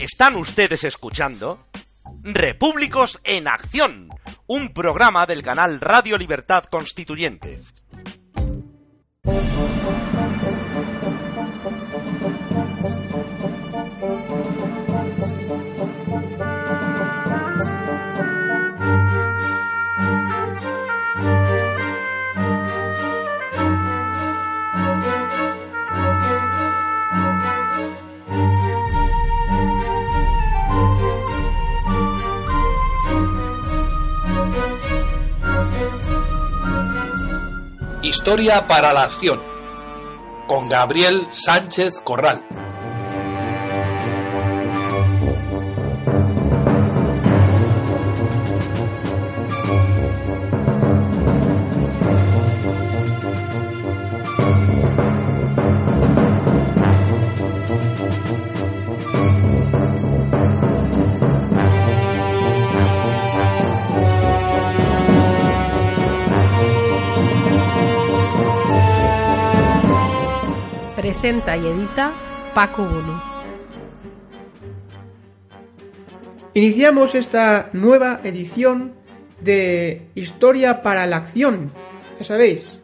Están ustedes escuchando Repúblicos en Acción, un programa del canal Radio Libertad Constituyente. Historia para la acción con Gabriel Sánchez Corral. Presenta y edita Paco Bolu. Iniciamos esta nueva edición de Historia para la Acción. Ya sabéis,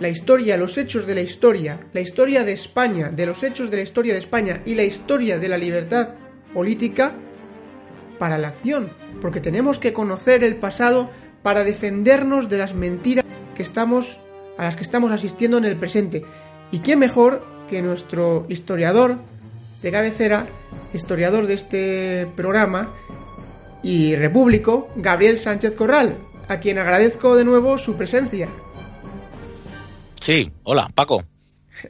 la historia, los hechos de la historia, la historia de España, de los hechos de la historia de España y la historia de la libertad política para la acción, porque tenemos que conocer el pasado para defendernos de las mentiras que estamos a las que estamos asistiendo en el presente. ¿Y qué mejor que nuestro historiador de cabecera, historiador de este programa y repúblico, Gabriel Sánchez Corral, a quien agradezco de nuevo su presencia. Sí, hola, Paco.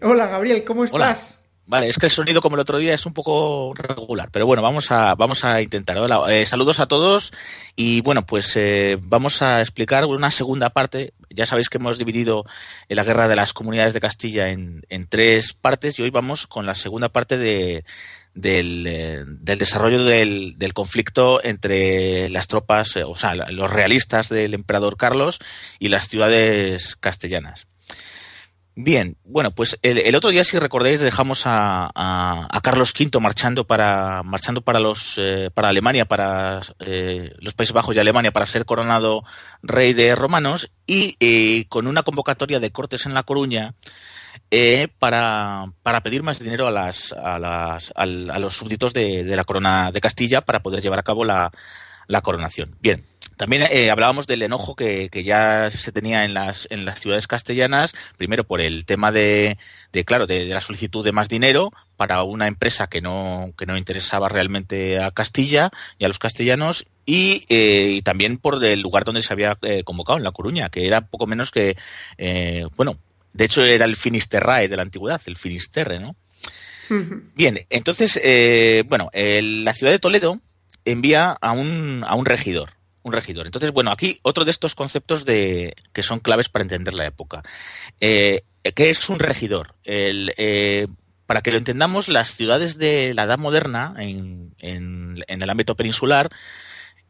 Hola, Gabriel, ¿cómo estás? Vale, es que el sonido como el otro día es un poco regular, pero bueno, vamos a, vamos a intentar. Hola, eh, saludos a todos y bueno, pues eh, vamos a explicar una segunda parte. Ya sabéis que hemos dividido la guerra de las comunidades de Castilla en, tres partes y hoy vamos con la segunda parte eh, del, desarrollo del, del, conflicto entre las tropas, o sea, los realistas del emperador Carlos y las ciudades castellanas. Bien, bueno, pues el, el, otro día, si recordáis, dejamos a, Carlos V marchando para marchando para los eh, para Alemania, para eh, los Países Bajos y Alemania, para ser coronado rey de romanos y eh, con una convocatoria de cortes en La Coruña eh, para, para pedir más dinero a las a, las, a, los súbditos de, de, la corona de Castilla para poder llevar a cabo la, la coronación. Bien, también eh, hablábamos del enojo que, que, ya se tenía en las, en las ciudades castellanas, primero por el tema de, de claro, de, de, la solicitud de más dinero para una empresa que no, que no interesaba realmente a Castilla y a los castellanos, y, eh, y también por el lugar donde se había eh, convocado, en La Coruña, que era poco menos que, eh, bueno, de hecho era el Finisterrae de la antigüedad, el Finisterre, ¿no? Bien, entonces, eh, bueno, la ciudad de Toledo envía a un, a un regidor, un regidor. Entonces, bueno, aquí otro de estos conceptos de, que son claves para entender la época. Eh, ¿Qué es un regidor? Eh, para que lo entendamos, las ciudades de la Edad Moderna, en, en, en el ámbito peninsular,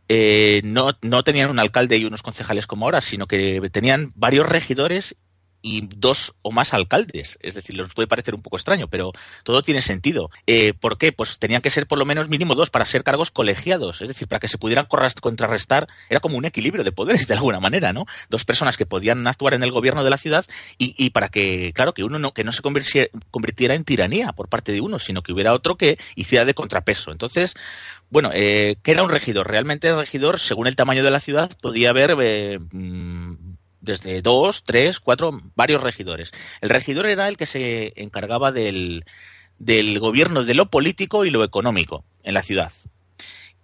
eh, no, no tenían un alcalde y unos concejales como ahora, sino que tenían varios regidores y dos o más alcaldes. Es decir, les puede parecer un poco extraño, pero todo tiene sentido. Eh, ¿Por qué? Pues tenían que ser por lo menos mínimo dos para ser cargos colegiados, es decir, para que se pudieran contrarrestar. Era como un equilibrio de poderes de alguna manera, ¿no? Dos personas que podían actuar en el gobierno de la ciudad y, y para que, claro, que uno no, que no se convirtiera en tiranía por parte de uno, sino que hubiera otro que hiciera de contrapeso. Entonces, bueno, eh, ¿qué era un regidor? Realmente el regidor, según el tamaño de la ciudad, podía haber eh, desde dos, tres, cuatro, varios regidores. El regidor era el que se encargaba del, del gobierno de lo político y lo económico en la ciudad.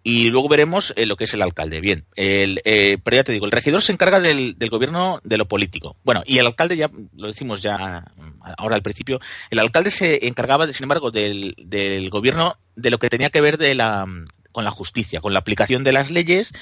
y luego veremos eh, lo que es el alcalde. Bien, el, eh, pero ya te digo, el regidor se encarga del, del, gobierno de lo político. Bueno, y el alcalde ya lo decimos ya ahora al principio, el alcalde se encargaba, sin embargo, del, del gobierno de lo que tenía que ver de la con la justicia, con la aplicación de las leyes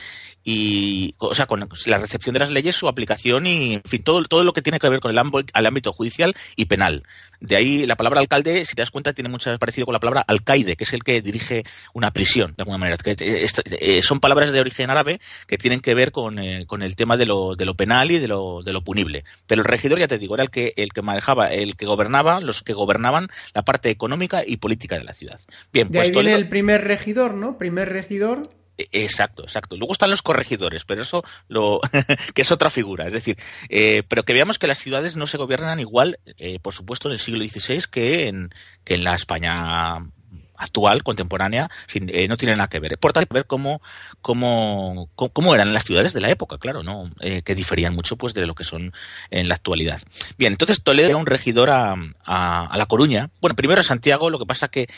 y, o sea, con la recepción de las leyes, su aplicación y, en fin, todo, todo lo que tiene que ver con el, ámbito, el ámbito judicial y penal. De ahí la palabra alcalde, si te das cuenta, tiene mucho parecido con la palabra alcaide, que es el que dirige una prisión, de alguna manera. Que, eh, eh, son palabras de origen árabe que tienen que ver con, eh, con el tema de lo, de lo penal y de lo, de lo punible. Pero el regidor, ya te digo, era el que, el que manejaba, el que gobernaba, los que gobernaban la parte económica y política de la ciudad. Bien, de pues ahí viene el primer regidor, ¿no? Primer regidor e, Exacto, exacto. Luego están los corregidores, pero eso lo que es otra figura. Es decir, eh, pero que veamos que las ciudades no se gobiernan igual, eh, por supuesto, en el siglo XVI que en, que en la España actual, contemporánea, eh, no tiene nada que ver. Por tanto, ver cómo, cómo, cómo eran las ciudades de la época, claro, ¿no? Que diferían mucho pues de lo que son en la actualidad. Bien, entonces Toledo era un regidor a, a, La Coruña. Bueno, primero a Santiago, lo que pasa que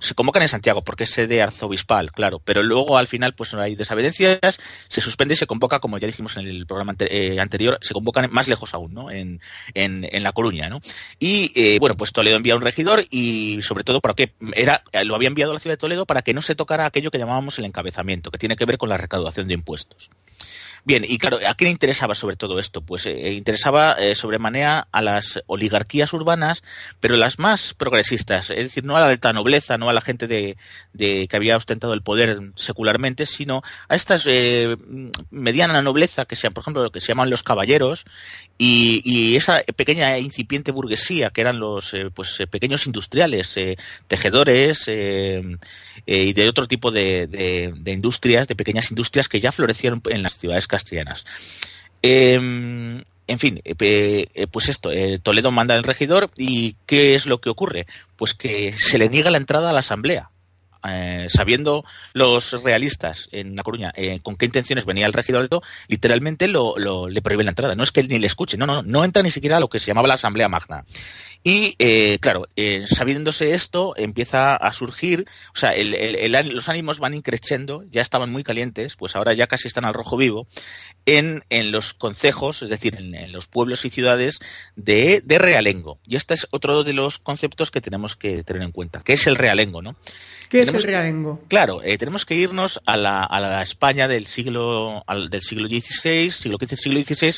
se convocan en Santiago porque es sede arzobispal, claro, pero luego al final pues no hay desavenencias, se suspende y se convoca, como ya dijimos en el programa eh, anterior, se convocan más lejos aún, ¿no? En, en, en La Coruña, ¿no? Y eh, bueno, pues Toledo envía un regidor y sobre todo para que era, lo había enviado a la ciudad de Toledo para que no se tocara aquello que llamábamos el encabezamiento, que tiene que ver con la recaudación de impuestos. Bien, y claro, ¿a quién interesaba sobre todo esto? Pues eh, interesaba eh, sobremanera a las oligarquías urbanas, pero las más progresistas, es decir, no a la alta nobleza, no a la gente de, de que había ostentado el poder secularmente, sino a estas eh, mediana nobleza, que sean, por ejemplo, lo que se llaman los caballeros, y, y esa pequeña e incipiente burguesía, que eran los eh, pues, eh, pequeños industriales, eh, tejedores y de otro tipo de, de, de industrias, de pequeñas industrias que ya florecieron en las ciudades castellanas. Eh, en fin, eh, pues esto, eh, Toledo manda al regidor y ¿qué es lo que ocurre? Pues que se le niega la entrada a la asamblea. Eh, sabiendo los realistas en La Coruña eh, con qué intenciones venía el regidor de todo, literalmente lo, lo, le prohíben la entrada. No es que ni le escuche, no, no, no entra ni siquiera a lo que se llamaba la Asamblea Magna. Y eh, claro, sabiéndose esto, empieza a surgir, o sea, el, los ánimos van increciendo, ya estaban muy calientes, pues ahora ya casi están al rojo vivo, en, en los concejos, es decir, en, en los pueblos y ciudades de, de, realengo. Y este es otro de los conceptos que tenemos que tener en cuenta, que es el realengo, ¿no? ¿Qué tenemos, es el realengo? Claro, eh, tenemos que irnos a la, a la España del siglo, al, del siglo XVI, siglo XV, siglo XVI,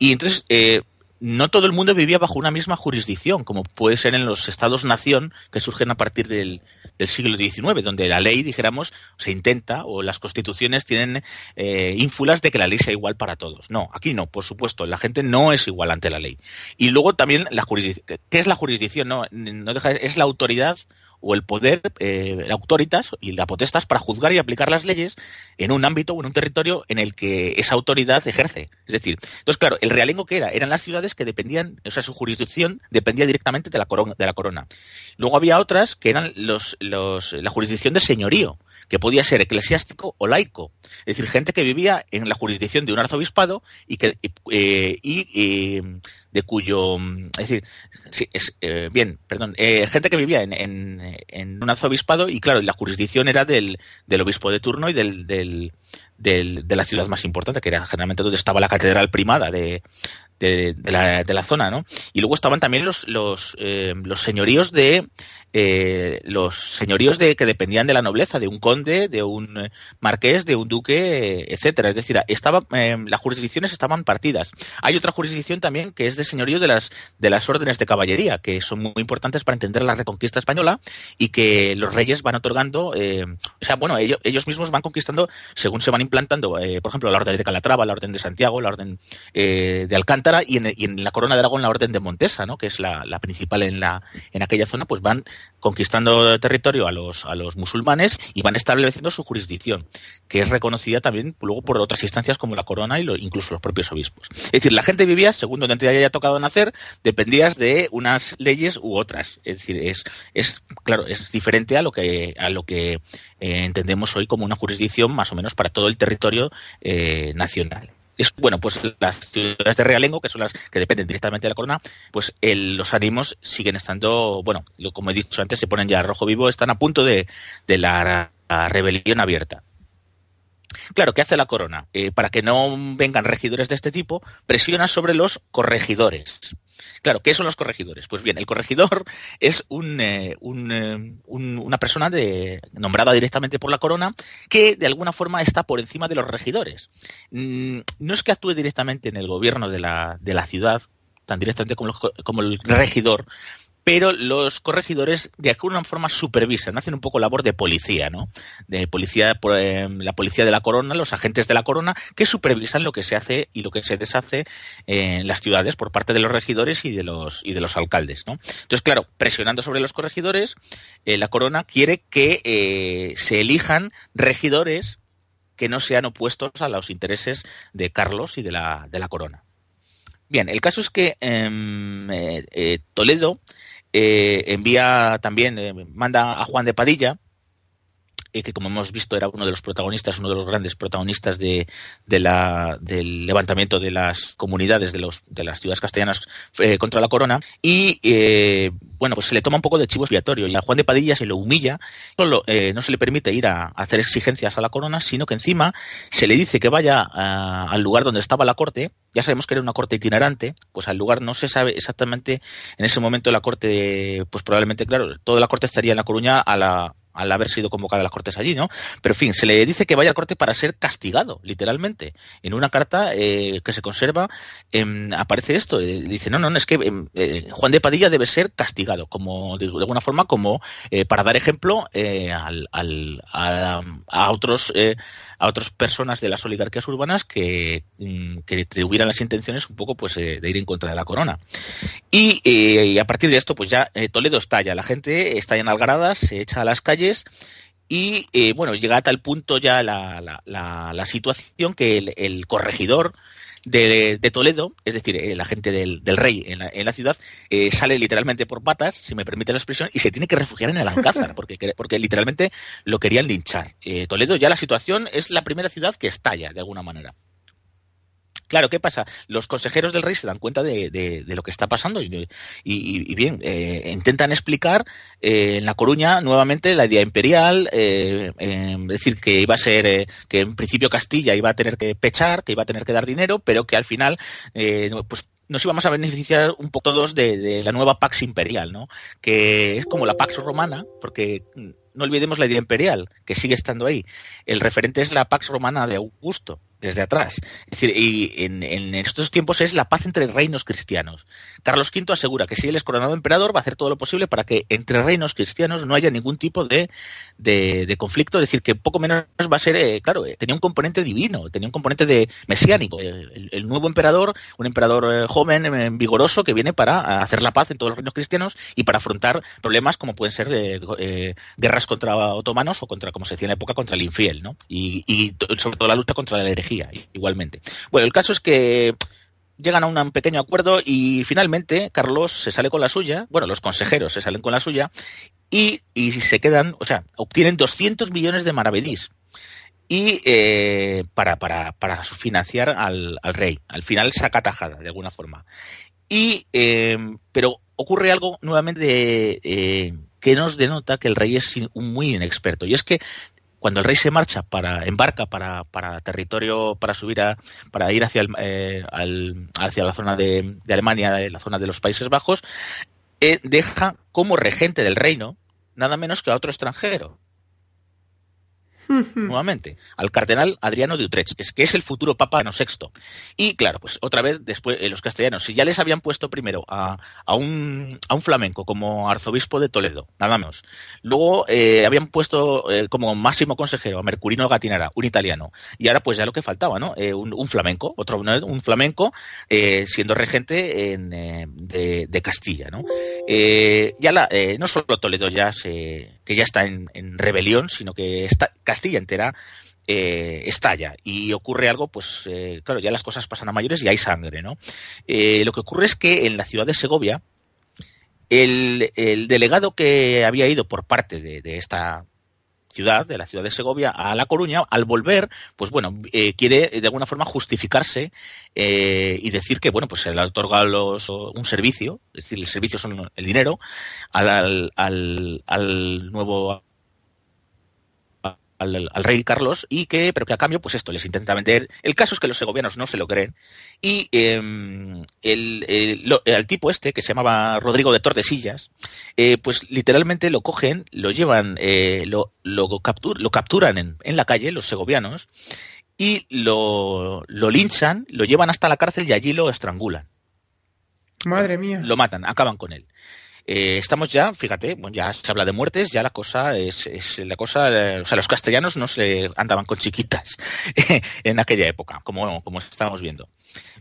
y entonces eh, no todo el mundo vivía bajo una misma jurisdicción, como puede ser en los estados-nación que surgen a partir del, del, siglo XIX, donde la ley, dijéramos, se intenta, o las constituciones tienen eh, ínfulas de que la ley sea igual para todos. No, aquí no, por supuesto, la gente no es igual ante la ley. Y luego también la jurisdicción. ¿Qué es la jurisdicción? No, no deja, es la autoridad o el poder, eh, autoritas y la potestas para juzgar y aplicar las leyes en un ámbito o en un territorio en el que esa autoridad ejerce. Es decir, entonces, claro, el realengo que era, eran las ciudades que dependían, o sea, su jurisdicción dependía directamente de la corona. De la corona. Luego había otras que eran los, los, la jurisdicción de señorío que podía ser eclesiástico o laico, es decir, gente que vivía en la jurisdicción de un arzobispado y que eh, y, y, de cuyo, es decir, sí, es, eh, bien, perdón, eh, gente que vivía en, en, en, un arzobispado y claro, la jurisdicción era del, del obispo de turno y del, del, del, de la ciudad más importante, que era generalmente donde estaba la catedral primada de, de, la, de la zona, ¿no? Y luego estaban también los, los, eh, los señoríos de eh, los señoríos de que dependían de la nobleza, de un conde, de un marqués, de un duque, etcétera. Es decir, estaba, eh, las jurisdicciones estaban partidas. Hay otra jurisdicción también que es de señorío de las de las órdenes de caballería, que son muy importantes para entender la reconquista española y que los reyes van otorgando, o sea, bueno, ellos, ellos mismos van conquistando según se van implantando, eh, por ejemplo, la orden de Calatrava, la orden de Santiago, la orden eh, de Alcántara y en, la Corona de Aragón la orden de Montesa, ¿no? Que es la, la principal en la en aquella zona, pues van conquistando territorio a los, a los musulmanes y van estableciendo su jurisdicción, que es reconocida también luego por otras instancias como la corona y lo, incluso los propios obispos. Es decir, la gente vivía, según donde te haya tocado nacer, dependías de unas leyes u otras. Es decir, es, es claro, es diferente a lo que, a lo que eh, entendemos hoy como una jurisdicción más o menos para todo el territorio eh, nacional es bueno, pues las ciudades de realengo, que son las que dependen directamente de la corona, pues el, los ánimos siguen estando, bueno, como he dicho antes, se ponen ya rojo vivo, están a punto de, de la rebelión abierta. Claro, ¿qué hace la corona? Eh, para que no vengan regidores de este tipo, presiona sobre los corregidores. Claro, ¿qué son los corregidores? Pues bien, el corregidor es eh, eh, una persona nombrada directamente por la corona que de alguna forma está por encima de los regidores. Mm, no es que actúe directamente en el gobierno de la, de la ciudad, tan directamente como, como el regidor, pero los corregidores de alguna forma supervisan, hacen un poco labor de policía, ¿no? De policía, eh, la policía de la corona, los agentes de la corona, que supervisan lo que se hace y lo que se deshace en las ciudades por parte de los regidores y de los, y de los alcaldes, ¿no? Entonces, claro, presionando sobre los corregidores, eh, la corona quiere que eh, se elijan regidores que no sean opuestos a los intereses de Carlos y de la, de la corona. Bien, el caso es que em, Toledo eh, envía también, eh, manda a Juan de Padilla, eh, que como hemos visto era uno de los protagonistas, uno de los grandes protagonistas de, la, del levantamiento de las comunidades de, los, de las ciudades castellanas contra la corona. Y bueno, pues se le toma un poco de chivo expiatorio y a Juan de Padilla se lo humilla. Solo, no se le permite ir a, hacer exigencias a la corona, sino que encima se le dice que vaya al lugar donde estaba la corte ya sabemos que era una corte itinerante, pues al lugar no se sabe exactamente en ese momento la corte, pues probablemente, claro, toda la corte estaría en La Coruña a la, al haber sido convocada a las Cortes allí, ¿no? Pero, en fin, se le dice que vaya al corte para ser castigado, literalmente. En una carta eh, que se conserva em, aparece esto. Eh, dice, no, no, es que em, eh, Juan de Padilla debe ser castigado, como de, alguna forma, como para dar ejemplo al, al, a, otros a otras personas de las oligarquías urbanas que, mm, que tuvieran las intenciones un poco pues de ir en contra de la corona. Y, a partir de esto, pues ya Toledo estalla, la gente está en algaradas, se echa a las calles y eh, bueno, llega a tal punto ya la, la, situación que el, corregidor de, Toledo, es decir, el agente del, rey en la, en la ciudad, eh, sale literalmente por patas, si me permite la expresión, y se tiene que refugiar en el Alcázar, porque, porque literalmente lo querían linchar. Eh, Toledo ya la situación es la primera ciudad que estalla, de alguna manera. Claro, ¿qué pasa? Los consejeros del rey se dan cuenta de, lo que está pasando y, bien, eh, intentan explicar eh, en La Coruña nuevamente la idea imperial, eh, es decir, que iba a ser, que en principio Castilla iba a tener que pechar, que iba a tener que dar dinero, pero que al final, pues nos íbamos a beneficiar un poco todos de, de, la nueva Pax Imperial, ¿no? Que es como la Pax Romana, porque no olvidemos la idea imperial, que sigue estando ahí. El referente es la Pax Romana de Augusto, desde atrás. Es decir, y en, estos tiempos es la paz entre reinos cristianos. Carlos V asegura que si él es coronado emperador va a hacer todo lo posible para que entre reinos cristianos no haya ningún tipo de, de, conflicto. Es decir, que poco menos va a ser, eh, claro, eh, tenía un componente divino, tenía un componente de mesiánico. El, nuevo emperador, un emperador eh, joven, vigoroso, que viene para hacer la paz en todos los reinos cristianos y para afrontar problemas como pueden ser guerras contra otomanos o contra, como se decía en la época, contra el infiel, ¿no? Y, y sobre todo la lucha contra la herejía igualmente. Bueno, el caso es que llegan a un pequeño acuerdo y finalmente Carlos se sale con la suya, bueno, los consejeros se salen con la suya y, y se quedan, o sea, obtienen 200 millones de maravedís y eh, para, para, para financiar al, al, rey. Al final saca tajada, de alguna forma. Y, eh, pero ocurre algo nuevamente eh, que nos denota que el rey es un muy inexperto. Y es que cuando el rey se marcha para embarca para, para territorio para subir a para ir hacia el, eh, hacia la zona de, Alemania la zona de los Países Bajos eh, deja como regente del reino nada menos que a otro extranjero nuevamente, al cardenal Adriano de Utrecht, que es, el futuro Papa no VI. Y claro, pues otra vez, después, eh, los castellanos, si ya les habían puesto primero a, a, un, a un flamenco como arzobispo de Toledo, nada menos. Luego eh, habían puesto eh, como máximo consejero a Mercurino Gatinara, un italiano. Y ahora pues ya lo que faltaba, ¿no? Un, flamenco, otro un flamenco, siendo regente en, de, Castilla, ¿no? ya no solo Toledo ya se, que ya está en, rebelión, sino que Castilla entera eh, estalla y ocurre algo, pues eh, claro, ya las cosas pasan a mayores y hay sangre, ¿no? Eh, lo que ocurre es que en la ciudad de Segovia, el, delegado que había ido por parte de, esta ciudad, de la ciudad de Segovia, a La Coruña, al volver, pues bueno, quiere de alguna forma justificarse y decir que, bueno, pues se le otorga los, un servicio, es decir, el servicio son el dinero, al, al, al nuevo al, rey Carlos y que, pero que a cambio, pues esto les intenta vender. El caso es que los segovianos no se lo creen y em, el, tipo este que se llamaba Rodrigo de Tordesillas, eh, pues literalmente lo cogen, lo llevan, eh, lo, lo, lo capturan en, en la calle los segovianos y lo, lo linchan, lo llevan hasta la cárcel y allí lo estrangulan. Madre mía. Lo matan, acaban con él. Eh, estamos ya, fíjate, bueno, ya se habla de muertes, ya la cosa es, es la cosa, o sea, los castellanos no se andaban con chiquitas en aquella época, como, como estamos viendo.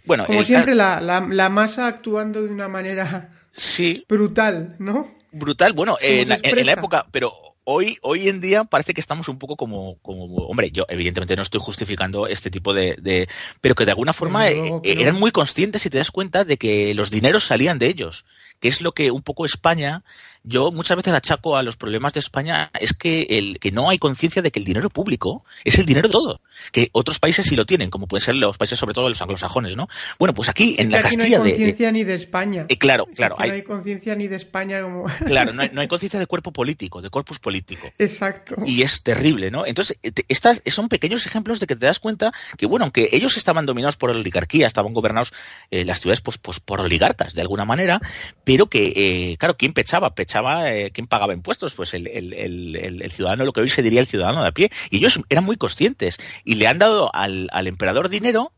Bueno, como siempre, la, la, masa actuando de una manera sí, brutal, ¿no? Brutal, bueno, en la época, pero hoy, hoy en día parece que estamos un poco como, como, hombre, yo evidentemente no estoy justificando este tipo de, de pero que de alguna forma eh, eran muy conscientes y te das cuenta de que los dineros salían de ellos que es lo que un poco España, yo muchas veces achaco a los problemas de España, es que, el, que no hay conciencia de que el dinero público es el dinero de todo, que otros países sí lo tienen, como pueden ser los países sobre todo los anglosajones, ¿no? Bueno, pues aquí en la Castilla no hay conciencia ni de España. Eh, claro, claro. no hay conciencia ni de España como... Claro, no hay, no hay conciencia de cuerpo político, de corpus político. Exacto. Y es terrible, ¿no? Entonces, estas son pequeños ejemplos de que te das cuenta que, bueno, aunque ellos estaban dominados por la oligarquía, estaban gobernados eh, las ciudades pues, pues por oligarcas, de alguna manera, pero que, eh, claro, ¿quién pechaba? Pechaba, eh, ¿quién pagaba impuestos? Pues el, el, el, ciudadano, lo que hoy se diría el ciudadano de a pie. Y ellos eran muy conscientes y le han dado al, al emperador dinero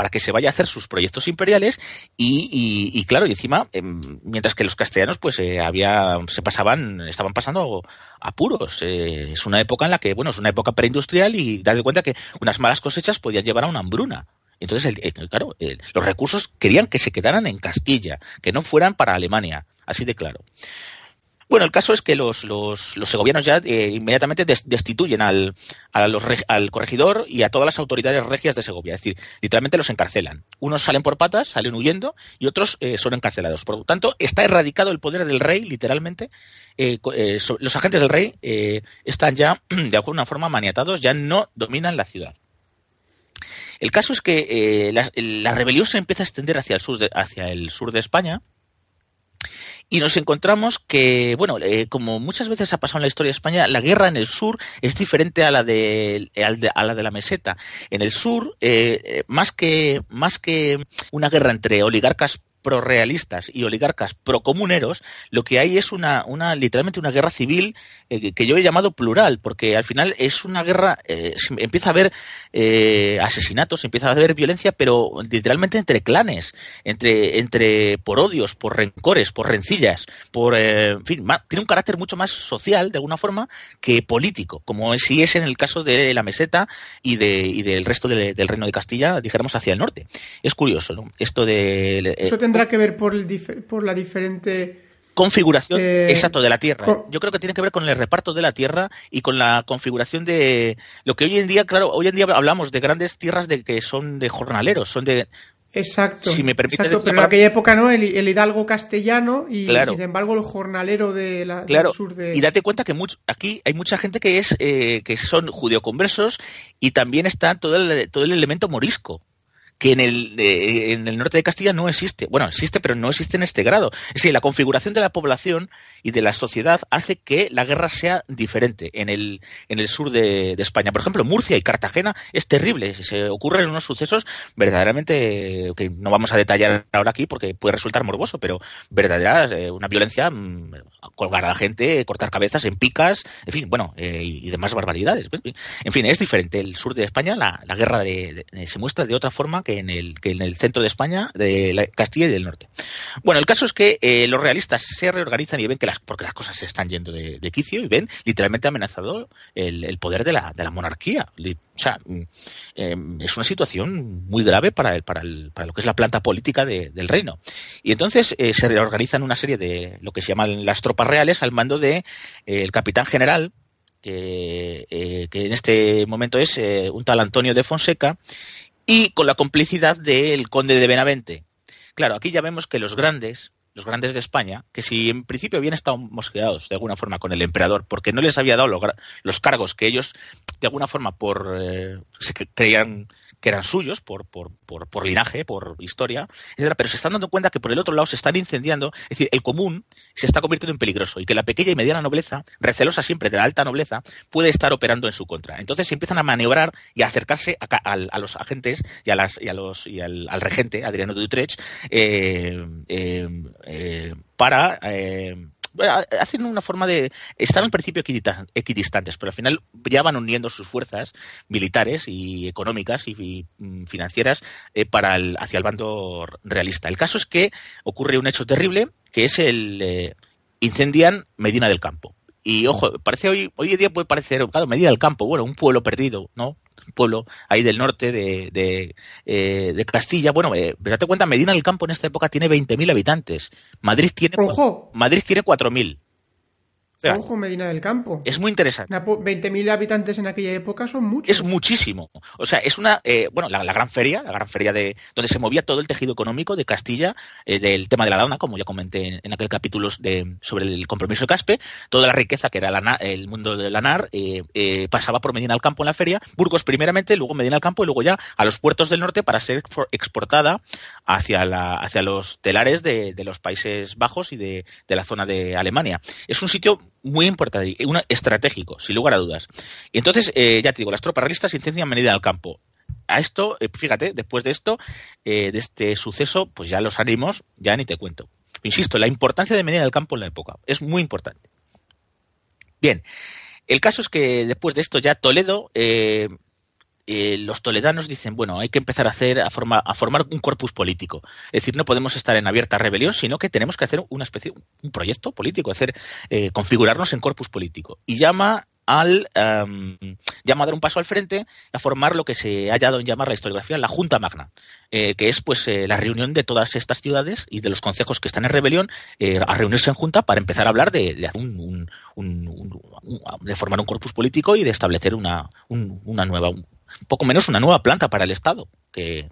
para que se vaya a hacer sus proyectos imperiales y, y, claro, y encima, em, mientras que los castellanos pues eh, había, se pasaban, estaban pasando apuros. Eh, es una época en la que, bueno, es una época preindustrial y darse cuenta que unas malas cosechas podían llevar a una hambruna. Entonces, claro, los recursos querían que se quedaran en Castilla, que no fueran para Alemania, así de claro. Bueno, el caso es que los, los, los segovianos ya eh, inmediatamente destituyen al, al corregidor y a todas las autoridades regias de Segovia. Es decir, literalmente los encarcelan. Unos salen por patas, salen huyendo y otros eh, son encarcelados. Por lo tanto, está erradicado el poder del rey, literalmente. Eh, los agentes del rey están ya, de alguna forma, maniatados, ya no dominan la ciudad. El caso es que eh, la, rebelión se empieza a extender hacia el sur de, hacia el sur de España y nos encontramos que, bueno, eh, como muchas veces ha pasado en la historia de España, la guerra en el sur es diferente a la de, a la de la meseta. En el sur, eh, más que más que una guerra entre oligarcas pro-realistas y oligarcas pro-comuneros, lo que hay es una, una literalmente una guerra civil eh, que yo he llamado plural, porque al final es una guerra, eh, empieza a haber eh, asesinatos, empieza a haber violencia, pero literalmente entre clanes, entre, entre por odios, por rencores, por rencillas, por, en fin, tiene un carácter mucho más social, de alguna forma, que político, como si es en el caso de la meseta y, de, y del resto del Reino de Castilla, dijéramos, hacia el norte. Es curioso, ¿no? Esto de tendrá que ver por, el por la diferente configuración eh, exacto de la tierra. Yo creo que tiene que ver con el reparto de la tierra y con la configuración de lo que hoy en día, claro, hoy en día hablamos de grandes tierras de que son de jornaleros, son de Exacto. Si me permite exacto, pero en aquella época no, el, hidalgo castellano y sin embargo el jornalero de la, del sur de. Y date cuenta que aquí hay mucha gente que es eh, que son judeoconversos y también está todo el, todo el elemento morisco que en el, en el norte de Castilla no existe. Bueno, existe, pero no existe en este grado. Es decir, la configuración de la población y de la sociedad hace que la guerra sea diferente en el, en el sur de, España. Por ejemplo, Murcia y Cartagena es terrible. Se ocurren unos sucesos verdaderamente que no vamos a detallar ahora aquí porque puede resultar morboso, pero verdadera eh, una violencia, mm, colgar a la gente, cortar cabezas en picas, en fin, bueno, eh, y demás barbaridades. En fin, es diferente. El sur de España, la, guerra se muestra de otra forma que en el, que en el centro de España, de la Castilla y del norte. Bueno, el caso es que eh, los realistas se reorganizan y ven que porque las cosas se están yendo de, quicio y ven literalmente amenazado el, poder de la, de la monarquía. O sea, mm, em, es una situación muy grave para, para, para lo que es la planta política del reino. Y entonces eh, se reorganizan una serie de lo que se llaman las tropas reales al mando de eh, el capitán general, que, eh, que en este momento es un tal Antonio de Fonseca, y con la complicidad del conde de Benavente. Claro, aquí ya vemos que los grandes, los grandes de España, que si en principio habían estado mosqueados de alguna forma con el emperador, porque no les había dado los, cargos que ellos, de alguna forma, por eh, se creían que eran suyos por, por, por, por linaje, por historia, etcétera, pero se están dando cuenta que por el otro lado se están incendiando, es decir, el común se está convirtiendo en peligroso y que la pequeña y mediana nobleza, recelosa siempre de la alta nobleza, puede estar operando en su contra. Entonces se empiezan a maniobrar y a acercarse a, a, a los agentes y, a las, y, a los, y al, regente, Adriano de Utrecht, eh, eh, eh, para hacen una forma de estar al principio equidistantes, pero al final ya van uniendo sus fuerzas militares y económicas y, y mm, financieras eh, para el, hacia el bando realista. El caso es que ocurre un hecho terrible, que es el eh, incendian Medina del Campo. Y ojo, parece hoy, hoy en día puede parecer, claro, Medina del Campo, bueno, un pueblo perdido, ¿no? Pueblo ahí del norte de, de, eh, de Castilla. Bueno, eh, date cuenta, Medina del Campo en esta época tiene 20.000 habitantes. Madrid tiene, Ojo. Madrid tiene 4.000. Sea, Ojo, Medina del Campo. es muy interesante. Una po- 20.000 habitantes en aquella época son muchos. Es muchísimo. O sea, es una, eh, bueno, la, la gran feria, la gran feria de donde se movía todo el tejido económico de Castilla, eh, del tema de la dona, como ya comenté en, en aquel capítulo de, sobre el compromiso de Caspe, toda la riqueza que era la el mundo de la NAR eh, eh, pasaba por Medina del Campo en la feria, Burgos primeramente, luego Medina del Campo y luego ya a los puertos del norte para ser expo- exportada hacia, la, hacia los telares de, de los Países Bajos y de, de la zona de Alemania. Es un sitio muy importante, y una, estratégico, sin lugar a dudas. Y entonces, eh, ya te digo, las tropas realistas incendian Medina del Campo. A esto, eh, fíjate, después de esto, eh, de este suceso, pues ya los ánimos, ya ni te cuento. Insisto, la importancia de Medina del Campo en la época es muy importante. Bien, el caso es que después de esto ya Toledo, eh, los toledanos dicen, bueno, hay que empezar a hacer, a, forma- a formar un corpus político. Es decir, no podemos estar en abierta rebelión, sino que tenemos que hacer una especie, un proyecto político, hacer, eh, configurarnos en corpus político. Y llama al em, llama a dar un paso al frente a formar lo que se ha hallado en llamar la historiografía la Junta Magna, eh, que es pues eh, la reunión de todas estas ciudades y de los concejos que están en rebelión a reunirse en junta para empezar a hablar de, de, un- un- un- de formar un corpus político y de establecer una, un- una nueva, poco menos una nueva planta para el Estado, que,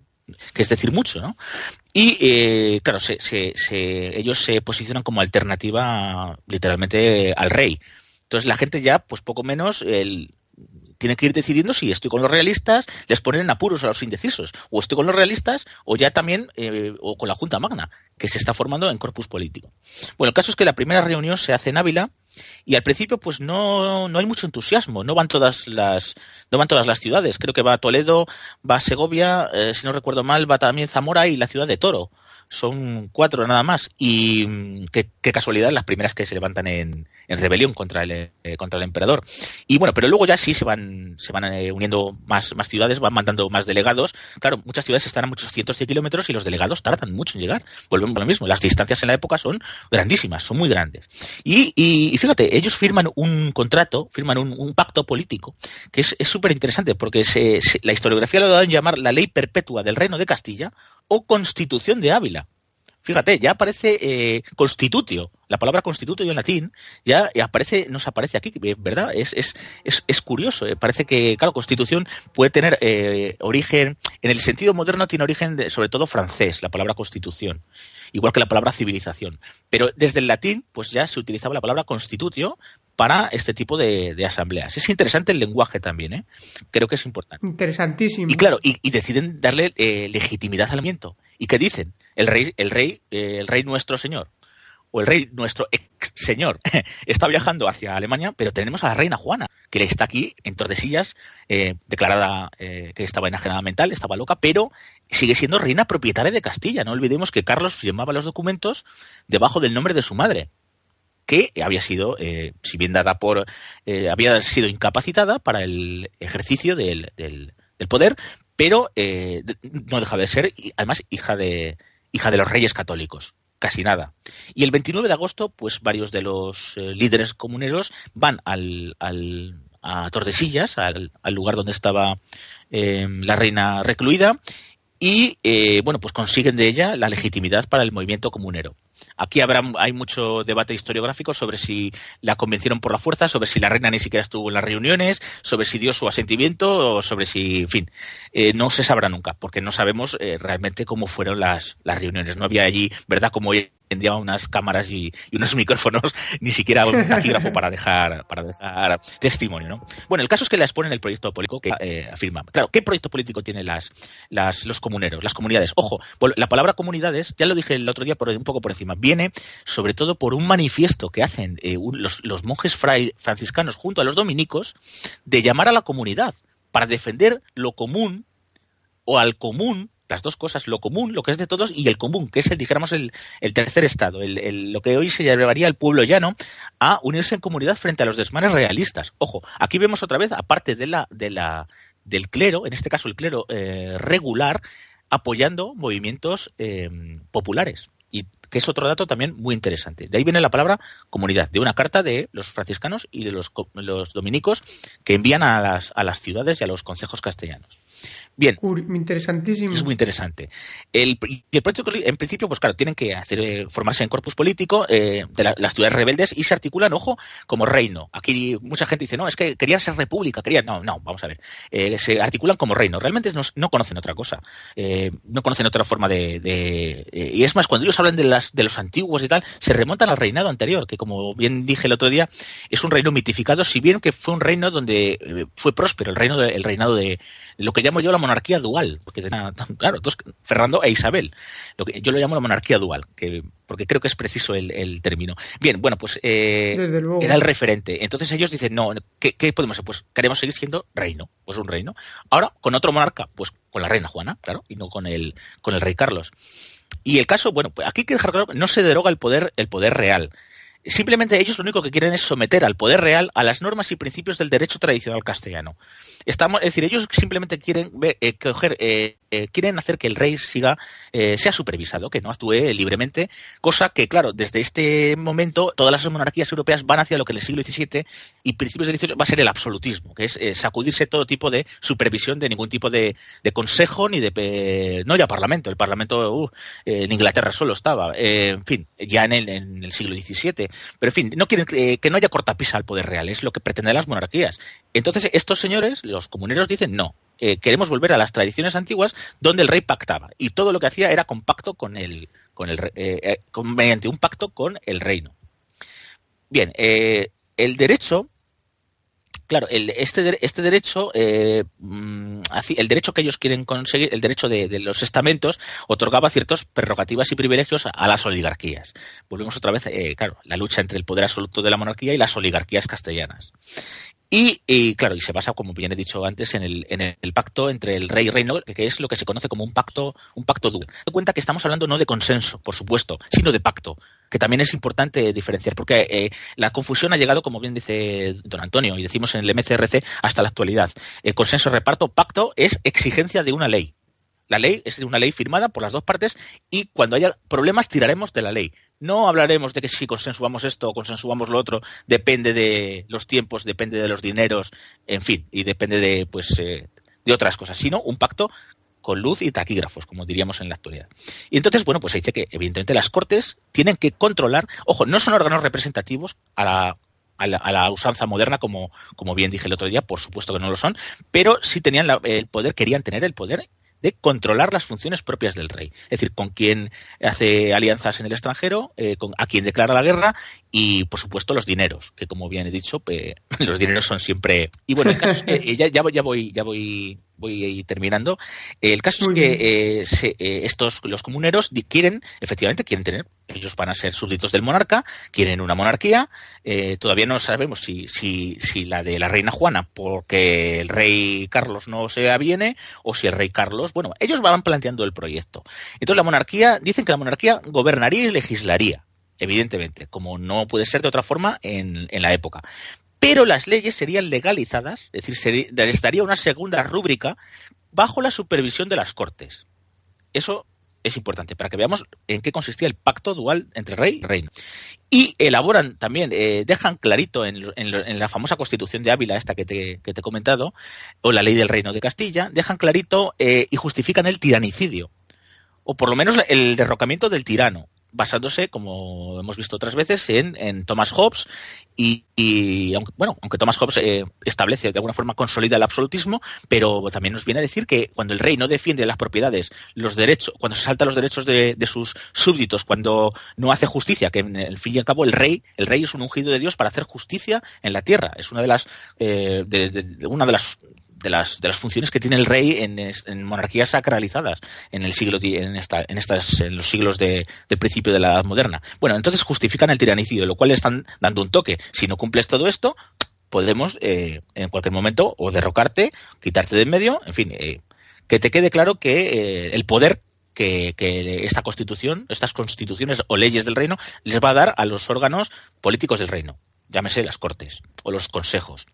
es decir mucho, ¿no? Y eh, claro, se, se- se- ellos se posicionan como alternativa literalmente al rey. Entonces la gente ya, pues poco menos, el, tiene que ir decidiendo si estoy con los realistas, les ponen en apuros a los indecisos, o estoy con los realistas, o ya también, eh, o con la Junta Magna, que se está formando en corpus político. Bueno, el caso es que la primera reunión se hace en Ávila, y al principio, pues no, no hay mucho entusiasmo, no van todas las, no van todas las ciudades. Creo que va a Toledo, va a Segovia, eh, si no recuerdo mal, va también Zamora y la ciudad de Toro. Son cuatro nada más. Y mm, qué, qué casualidad las primeras que se levantan en, en rebelión contra el, eh, contra el emperador. Y bueno, pero luego ya sí se van, se van eh, uniendo más, más ciudades, van mandando más delegados. Claro, muchas ciudades están a muchos cientos de kilómetros y los delegados tardan mucho en llegar. Volvemos a lo mismo. Las distancias en la época son grandísimas, son muy grandes. Y, y, y fíjate, ellos firman un contrato, firman un, un pacto político, que es súper interesante porque se, se- la historiografía lo en llamar la ley perpetua del reino de Castilla o constitución de Ávila. Fíjate, ya aparece eh, constitutio, la palabra constitutio en latín, ya aparece, nos aparece aquí, eh, ¿verdad? Es, es, es, es curioso, eh, parece que, claro, constitución puede tener eh, origen, en el sentido moderno tiene origen sobre todo francés, la palabra constitución, igual que la palabra civilización. Pero desde el latín, pues ya se utilizaba la palabra constitutio para este tipo de, de asambleas. Es interesante el lenguaje también, ¿eh? Creo que es importante. Interesantísimo. Y claro, y, y deciden darle eh, legitimidad al movimiento. ¿Y qué dicen? El rey, el rey, eh, el rey nuestro señor, o el rey nuestro ex señor, está viajando hacia Alemania, pero tenemos a la reina Juana, que está aquí en Tordesillas, eh, declarada eh, que estaba enajenada mental, estaba loca, pero sigue siendo reina propietaria de Castilla. No olvidemos que Carlos firmaba los documentos debajo del nombre de su madre que había sido, eh, si bien dada por, eh, había sido incapacitada para el ejercicio del, del- poder, pero eh, no dejaba de ser, además, hija de, hija de los reyes católicos. Casi nada. Y el 29 de agosto, pues varios de los eh, líderes comuneros van al, al- a Tordesillas, al, al lugar donde estaba eh, la reina recluida, y bueno, pues consiguen de ella la legitimidad para el movimiento comunero. Aquí habrá hay mucho debate historiográfico sobre si la convencieron por la fuerza, sobre si la reina ni siquiera estuvo en las reuniones, sobre si dio su asentimiento o sobre si, en fin, eh, no se sabrá nunca, porque no sabemos eh, realmente cómo fueron las, las reuniones. No había allí, ¿verdad? Como tendría unas cámaras y, unos micrófonos, ni siquiera un taquígrafo para dejar, para dejar testimonio, ¿no? Bueno, el caso es que la exponen el proyecto político que eh, afirma. Claro, ¿qué proyecto político tienen las, las, los comuneros, las comunidades? Ojo, la palabra comunidades, ya lo dije el otro día por, un poco por encima, viene sobre todo por un manifiesto que hacen eh, los, monjes franciscanos junto a los dominicos de llamar a la comunidad para defender lo común o al común las dos cosas, lo común, lo que es de todos, y el común, que es el, dijéramos, el, tercer estado, el, lo que hoy se llevaría el pueblo llano, a unirse en comunidad frente a los desmanes realistas. Ojo, aquí vemos otra vez, aparte de la, de la, del clero, en este caso el clero eh, regular, apoyando movimientos eh, populares. Y que es otro dato también muy interesante. De ahí viene la palabra comunidad, de una carta de los franciscanos y de los, los dominicos que envían a las, a las ciudades y a los consejos castellanos. Bien. interesantísimo. Es muy interesante. El, el proyecto, en principio, pues claro, tienen que hacer eh, formarse en corpus político eh, de las ciudades rebeldes y se articulan, ojo, como reino. Aquí mucha gente dice, no, es que querían ser república, querían. No, no, vamos a ver. Eh, se articulan como reino. Realmente no, no conocen otra cosa. no conocen otra forma de. y es más, cuando ellos hablan de, las, de los antiguos y tal, se remontan al reinado anterior, que como bien dije el otro día, es un reino mitificado, si bien que fue un reino donde fue próspero, el, reino de, el reinado de lo que llamo yo la monarquía dual, porque claro, Fernando e Isabel. Lo que, yo lo llamo la monarquía dual, que, porque creo que es preciso el, término. Bien, bueno, pues eh, era el referente. Entonces ellos dicen, no, ¿qué, podemos hacer? Pues queremos seguir siendo reino, pues un reino. Ahora, con otro monarca, pues con la reina Juana, claro, y no con el, con el rey Carlos. Y el caso, bueno, pues aquí hay que dejar claro, no se deroga el poder, el poder real. Simplemente ellos lo único que quieren es someter al poder real a las normas y principios del derecho tradicional castellano. Estamos, es decir, ellos simplemente quieren eh, coger, eh, eh, quieren hacer que el rey siga, sea supervisado, que no actúe libremente, cosa que, claro, desde este momento todas las monarquías europeas van hacia lo que en el siglo XVII y principios del XVIII va a ser el absolutismo, que es sacudirse todo tipo de supervisión de ningún tipo de, consejo ni de, no ya parlamento, el parlamento uh, en Inglaterra solo estaba, en fin, ya en el, en el siglo XVII pero en fin, no quieren que no haya cortapisa al poder real, es lo que pretenden las monarquías. Entonces, estos señores, los comuneros, dicen no. Eh, queremos volver a las tradiciones antiguas donde el rey pactaba y todo lo que hacía era con pacto con el, con el eh, eh, mediante un pacto con el reino. Bien, el derecho claro, el, este, este derecho, mm, el derecho que ellos quieren conseguir, el derecho de, los estamentos, otorgaba ciertas prerrogativas y privilegios a, las oligarquías. Volvemos otra vez, claro, la lucha entre el poder absoluto de la monarquía y las oligarquías castellanas. Y, claro, y se basa, como bien he dicho antes, en el, pacto entre el rey y reino, que es lo que se conoce como un pacto, un pacto duro. Ten cuenta que estamos hablando no de consenso, por supuesto, sino de pacto, que también es importante diferenciar, porque eh, la confusión ha llegado, como bien dice don Antonio, y decimos en el MCRC hasta la actualidad. El consenso, reparto, pacto es exigencia de una ley. La ley es una ley firmada por las dos partes y cuando haya problemas tiraremos de la ley. No hablaremos de que si consensuamos esto o consensuamos lo otro, depende de los tiempos, depende de los dineros, en fin, y depende de, pues, eh, de otras cosas, sino un pacto con luz y taquígrafos, como diríamos en la actualidad. Y entonces, bueno, pues se dice que evidentemente las Cortes tienen que controlar, ojo, no son órganos representativos a la, a la, usanza moderna, como, como bien dije el otro día, por supuesto que no lo son, pero sí tenían el poder, querían tener el poder de controlar las funciones propias del rey. Es decir, con quién hace alianzas en el extranjero, eh, con, a quién declara la guerra y, por supuesto, los dineros, que como bien he dicho, pues, los dineros son siempre... Y bueno, el caso es que ya, ya, ya voy, ya voy voy terminando. El caso es que eh, eh, estos, los comuneros quieren, efectivamente, quieren tener, ellos van a ser súbditos del monarca, quieren una monarquía. Eh, todavía no sabemos si, si, si la de la reina Juana, porque el rey Carlos no se aviene, o si el rey Carlos, bueno, ellos van planteando el proyecto. Entonces la monarquía, dicen que la monarquía gobernaría y legislaría evidentemente, como no puede ser de otra forma en, en la época pero las leyes serían legalizadas, es decir, les daría una segunda rúbrica bajo la supervisión de las Cortes. Eso es importante para que veamos en qué consistía el pacto dual entre rey y reino. Y elaboran también, eh, dejan clarito en, la famosa constitución de Ávila, esta que te, he comentado, o la ley del reino de Castilla, dejan clarito eh, y justifican el tiranicidio, o por lo menos el derrocamiento del tirano, basándose, como hemos visto otras veces, en, Thomas Hobbes y, aunque, bueno, aunque Thomas Hobbes eh, establece de alguna forma consolida el absolutismo, pero también nos viene a decir que cuando el rey no defiende las propiedades, los derechos, cuando se salta los derechos de, sus súbditos, cuando no hace justicia, que en el fin y al cabo el rey, el rey es un ungido de Dios para hacer justicia en la tierra, es una de las eh, una de las de las, de las funciones que tiene el rey en, monarquías sacralizadas en el siglo en esta, en estas en los siglos de, principio de la edad moderna. Bueno, entonces justifican el tiranicidio, lo cual están dando un toque. Si no cumples todo esto, podemos eh, en cualquier momento o derrocarte, quitarte de en medio, en fin, eh, que te quede claro que eh, el poder que, que, esta constitución, estas constituciones o leyes del reino les va a dar a los órganos políticos del reino, llámese las cortes o los consejos.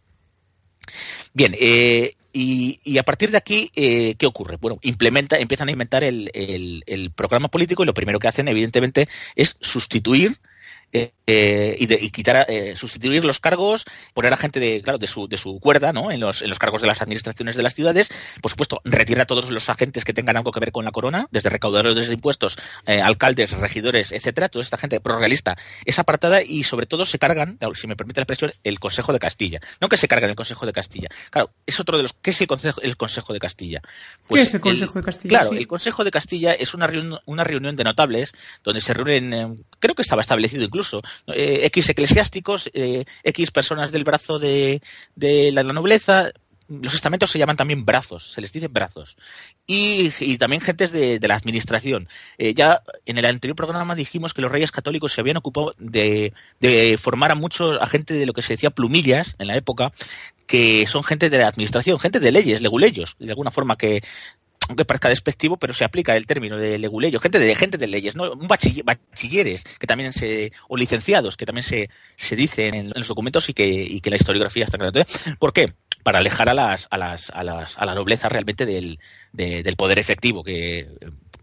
Bien, eh, y, a partir de aquí, eh, ¿qué ocurre? Bueno, implementa, empiezan a inventar el, el, programa político y lo primero que hacen, evidentemente, es sustituir eh, y, de, y, quitar, eh, sustituir los cargos, poner a gente de, claro, de su, de su cuerda, ¿no? En los, en los cargos de las administraciones de las ciudades. Por supuesto, retirar a todos los agentes que tengan algo que ver con la corona, desde recaudadores de impuestos, eh, alcaldes, regidores, etcétera, toda esta gente prorrealista es apartada y sobre todo se cargan, si me permite la expresión, el Consejo de Castilla. No que se cargan el Consejo de Castilla. Claro, es otro de los, ¿qué es el Consejo, el Consejo de Castilla? Pues ¿Qué es el Consejo de Castilla? Claro, el Consejo de Castilla es una reunión, una reunión de notables donde se reúnen, creo que estaba establecido incluso, X eclesiásticos, eh, X personas del brazo de, la, nobleza, los estamentos se llaman también brazos, se les dice brazos. Y, también gentes de, la administración. Eh, ya en el anterior programa dijimos que los reyes católicos se habían ocupado de, formar a muchos, a gente de lo que se decía plumillas en la época, que son gente de la administración, gente de leyes, leguleyos, de alguna forma que aunque parezca despectivo, pero se aplica el término de leguleyo, gente de gente de leyes, no bachilleres que también se o licenciados que también se, se dicen en, los documentos y que, y que la historiografía está clara. ¿Por qué? Para alejar a las a las a las a la nobleza realmente del, del poder efectivo que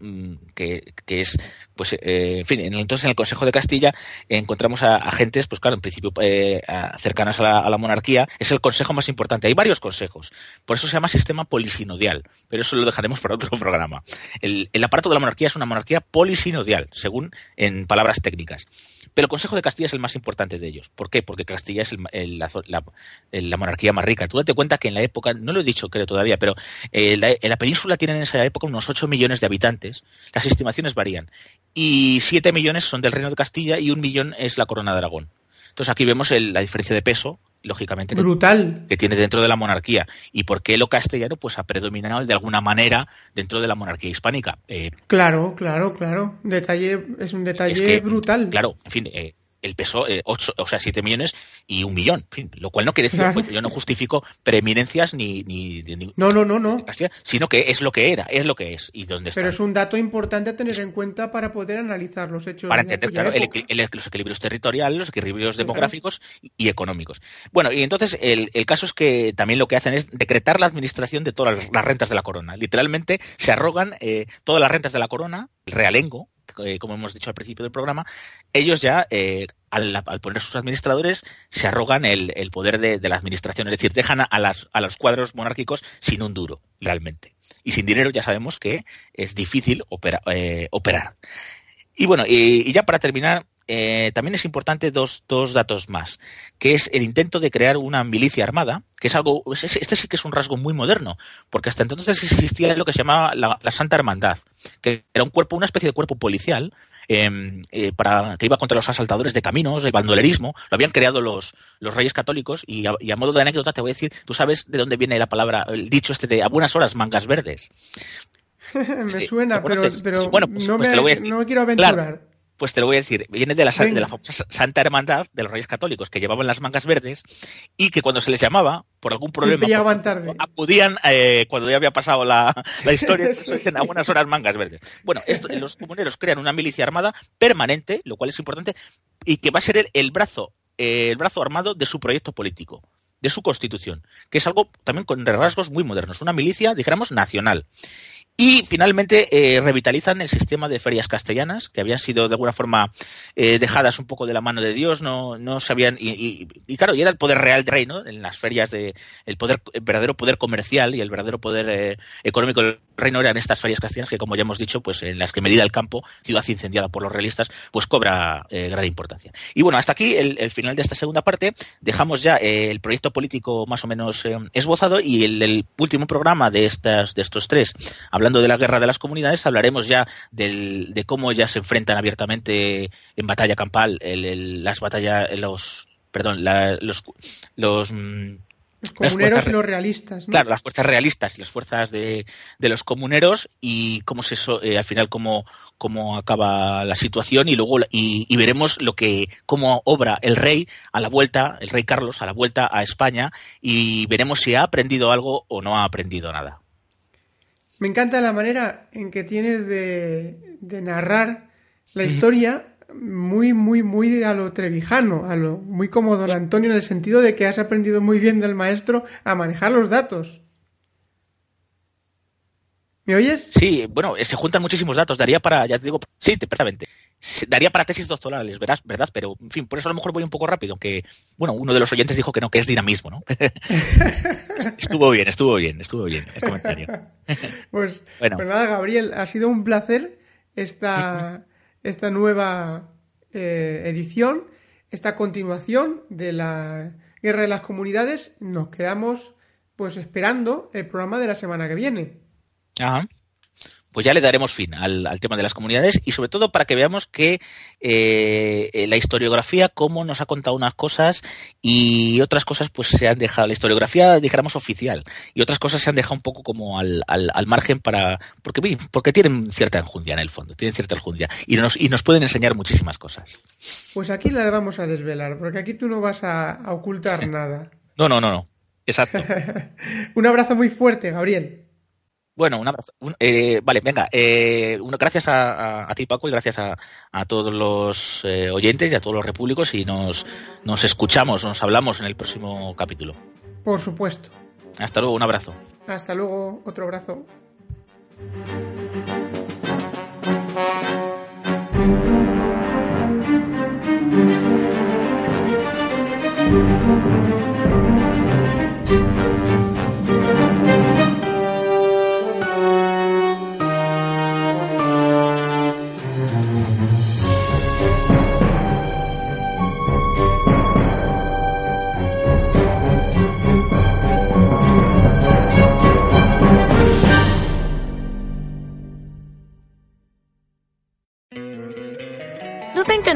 Mm, que, es, pues, eh, en fin, entonces en el Consejo de Castilla encontramos a agentes, pues claro, en principio eh, cercanas a la, monarquía, es el consejo más importante. Hay varios consejos, por eso se llama sistema polisinodial, pero eso lo dejaremos para otro programa. El, el aparato de la monarquía es una monarquía polisinodial, según en palabras técnicas. Pero el Consejo de Castilla es el más importante de ellos. ¿Por qué? Porque Castilla es la, monarquía más rica. Tú date cuenta que en la época, no lo he dicho creo todavía, pero eh, en la península tienen en esa época unos 8 millones de habitantes. Las estimaciones varían. Y 7 millones son del Reino de Castilla y un millón es la Corona de Aragón. Entonces aquí vemos la diferencia de peso lógicamente, Brutal. Que, tiene dentro de la monarquía. ¿Y por qué lo castellano pues ha predominado de alguna manera dentro de la monarquía hispánica? Eh, claro, claro, claro. Detalle, es un detalle brutal. Claro, en fin, eh, el peso, eh, ocho, o sea, 7 millones y un millón. lo cual no quiere decir, pues, yo no justifico preeminencias ni, ni, No, no, no, no. Sino que es lo que era, es lo que es y dónde Pero es un dato importante a tener en cuenta para poder analizar los hechos. Para entender, claro, los equilibrios territoriales, los equilibrios demográficos y económicos. Bueno, y entonces el, el, caso es que también lo que hacen es decretar la administración de todas las rentas de la corona. Literalmente se arrogan eh, todas las rentas de la corona, el realengo, eh, como hemos dicho al principio del programa, ellos ya, eh, al, poner sus administradores, se arrogan el, poder de, la administración, es decir, dejan a, las, a los cuadros monárquicos sin un duro, realmente. Y sin dinero ya sabemos que es difícil eh, operar. Y bueno, y, ya para terminar, también es importante dos, dos, datos más, que es el intento de crear una milicia armada, que es algo, este sí que es un rasgo muy moderno, porque hasta entonces existía lo que se llamaba la, Santa Hermandad, que era un cuerpo, una especie de cuerpo policial, em, eh, para que iba contra los asaltadores de caminos, el bandolerismo, lo habían creado los, los reyes católicos, y a, modo de anécdota te voy a decir, tú sabes de dónde viene la palabra, el dicho este de a buenas horas mangas verdes. me suena, pero, bueno, pues, no, pues me, no, me, quiero aventurar pues te lo voy a decir, viene de la, de la famosa Santa Hermandad de los Reyes Católicos, que llevaban las mangas verdes y que cuando se les llamaba, por algún problema, acudían eh, cuando ya había pasado la, historia, pues, a unas horas mangas verdes. Bueno, esto, los comuneros crean una milicia armada permanente, lo cual es importante, y que va a ser el, brazo, el brazo armado de su proyecto político de su constitución, que es algo también con rasgos muy modernos, una milicia, dijéramos, nacional. Y finalmente eh, revitalizan el sistema de ferias castellanas, que habían sido de alguna forma eh, dejadas un poco de la mano de Dios, no, no sabían, y, y, claro, y era el poder real del reino, en las ferias de, el poder, el verdadero poder comercial y el verdadero poder eh, económico reino eran estas ferias castellanas que, como ya hemos dicho, pues en las que medida el campo, ciudad incendiada por los realistas, pues cobra gran importancia. Y bueno, hasta aquí el, el, final de esta segunda parte, dejamos ya el proyecto político más o menos esbozado y el, el último programa de estas, de estos tres, hablando de la guerra de las comunidades, hablaremos ya del, de cómo ya se enfrentan abiertamente en batalla campal las batallas, los, perdón, los, los mm, los comuneros y los realistas. Claro, las fuerzas realistas y las fuerzas de, de los comuneros y cómo se eh, al final cómo, cómo acaba la situación y luego y, y, veremos lo que cómo obra el rey a la vuelta, el rey Carlos a la vuelta a España y veremos si ha aprendido algo o no ha aprendido nada. Me encanta la manera en que tienes de, narrar la historia muy, muy, muy a lo trevijano, a lo muy como don Antonio en el sentido de que has aprendido muy bien del maestro a manejar los datos. ¿Me oyes? Sí, bueno, se juntan muchísimos datos. Daría para, ya te digo, sí, perfectamente daría para tesis doctorales, verás, ¿verdad? Pero, en fin, por eso a lo mejor voy un poco rápido, aunque, bueno, uno de los oyentes dijo que no, que es dinamismo, ¿no? estuvo bien, estuvo bien, estuvo bien el comentario. pues, bueno. pues nada, Gabriel, ha sido un placer esta, esta nueva eh, edición, esta continuación de la Guerra de las Comunidades. Nos quedamos, pues, esperando el programa de la semana que viene. Ajá pues ya le daremos fin al, tema de las comunidades y sobre todo para que veamos que eh, la historiografía, cómo nos ha contado unas cosas y otras cosas pues se han dejado, la historiografía dijéramos oficial y otras cosas se han dejado un poco como al, al, margen para, porque, porque tienen cierta enjundia en el fondo, tienen cierta enjundia y nos, y nos pueden enseñar muchísimas cosas. Pues aquí las vamos a desvelar, porque aquí tú no vas a, a ocultar nada. No, no, no, no. Exacto. un abrazo muy fuerte, Gabriel. Bueno, un abrazo. Eh, vale, venga. Eh, gracias a, ti, Paco, y gracias a, todos los eh, oyentes y a todos los repúblicos. Y nos, nos escuchamos, nos hablamos en el próximo capítulo. Por supuesto. Hasta luego, un abrazo. Hasta luego, otro abrazo.